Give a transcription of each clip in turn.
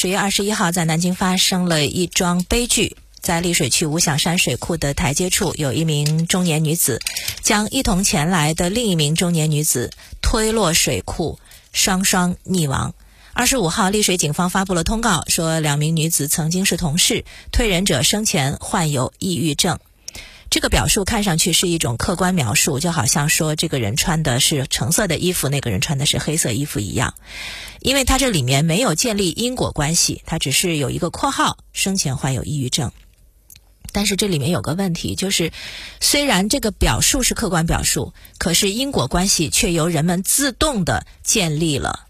十月二十一号，在南京发生了一桩悲剧。在溧水区五响山水库的台阶处，有一名中年女子将一同前来的另一名中年女子推落水库，双双溺亡。二十五号，溧水警方发布了通告，说两名女子曾经是同事，推人者生前患有抑郁症。这个表述看上去是一种客观描述，就好像说这个人穿的是橙色的衣服，那个人穿的是黑色衣服一样，因为他这里面没有建立因果关系，他只是有一个括号，生前患有抑郁症。但是这里面有个问题，就是虽然这个表述是客观表述，可是因果关系却由人们自动的建立了，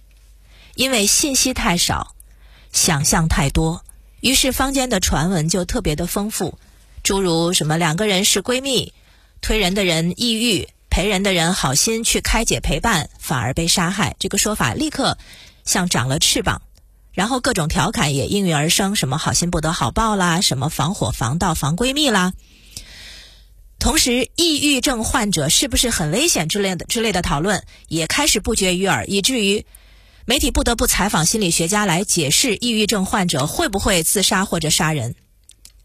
因为信息太少，想象太多，于是坊间的传闻就特别的丰富。诸如什么两个人是闺蜜，推人的人抑郁，陪人的人好心去开解陪伴，反而被杀害。这个说法立刻像长了翅膀，然后各种调侃也应运而生，什么好心不得好报啦，什么防火防盗防闺蜜啦。同时，抑郁症患者是不是很危险之类的之类的讨论也开始不绝于耳，以至于媒体不得不采访心理学家来解释抑郁症患者会不会自杀或者杀人。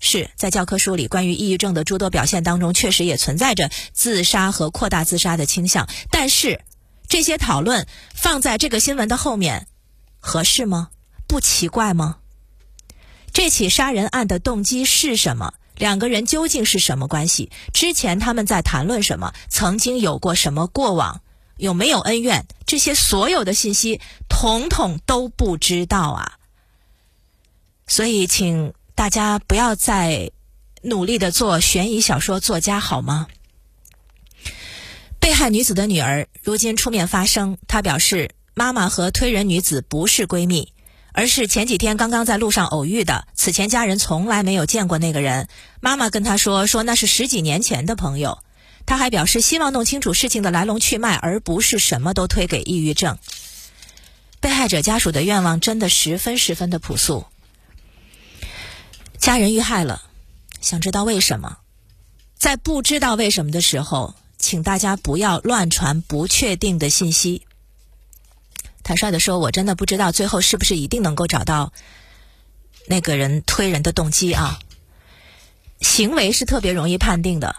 是在教科书里关于抑郁症的诸多表现当中，确实也存在着自杀和扩大自杀的倾向。但是，这些讨论放在这个新闻的后面，合适吗？不奇怪吗？这起杀人案的动机是什么？两个人究竟是什么关系？之前他们在谈论什么？曾经有过什么过往？有没有恩怨？这些所有的信息，统统都不知道啊！所以，请。大家不要再努力的做悬疑小说作家好吗？被害女子的女儿如今出面发声，她表示，妈妈和推人女子不是闺蜜，而是前几天刚刚在路上偶遇的。此前家人从来没有见过那个人。妈妈跟她说，说那是十几年前的朋友。她还表示，希望弄清楚事情的来龙去脉，而不是什么都推给抑郁症。被害者家属的愿望真的十分十分的朴素。家人遇害了，想知道为什么？在不知道为什么的时候，请大家不要乱传不确定的信息。坦率的说，我真的不知道最后是不是一定能够找到那个人推人的动机啊。行为是特别容易判定的，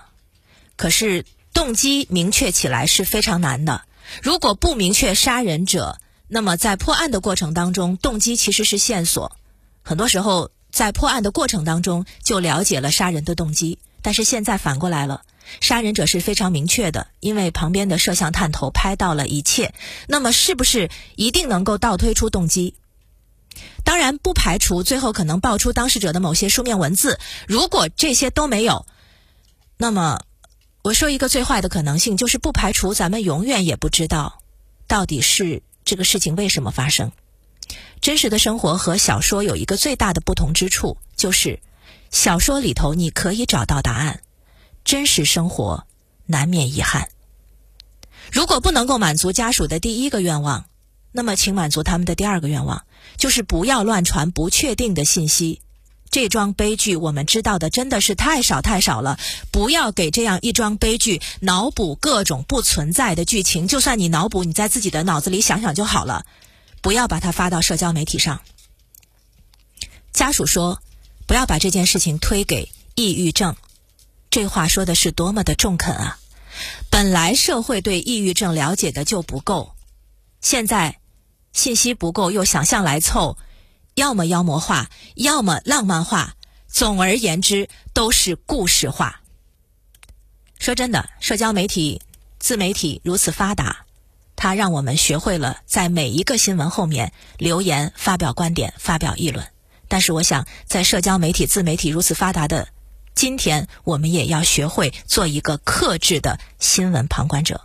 可是动机明确起来是非常难的。如果不明确杀人者，那么在破案的过程当中，动机其实是线索。很多时候。在破案的过程当中，就了解了杀人的动机。但是现在反过来了，杀人者是非常明确的，因为旁边的摄像探头拍到了一切。那么，是不是一定能够倒推出动机？当然，不排除最后可能爆出当事者的某些书面文字。如果这些都没有，那么我说一个最坏的可能性，就是不排除咱们永远也不知道，到底是这个事情为什么发生。真实的生活和小说有一个最大的不同之处，就是小说里头你可以找到答案，真实生活难免遗憾。如果不能够满足家属的第一个愿望，那么请满足他们的第二个愿望，就是不要乱传不确定的信息。这桩悲剧我们知道的真的是太少太少了，不要给这样一桩悲剧脑补各种不存在的剧情。就算你脑补，你在自己的脑子里想想就好了。不要把它发到社交媒体上。家属说：“不要把这件事情推给抑郁症。”这话说的是多么的中肯啊！本来社会对抑郁症了解的就不够，现在信息不够，又想象来凑，要么妖魔化，要么浪漫化，总而言之都是故事化。说真的，社交媒体、自媒体如此发达。它让我们学会了在每一个新闻后面留言、发表观点、发表议论。但是，我想在社交媒体、自媒体如此发达的今天，我们也要学会做一个克制的新闻旁观者。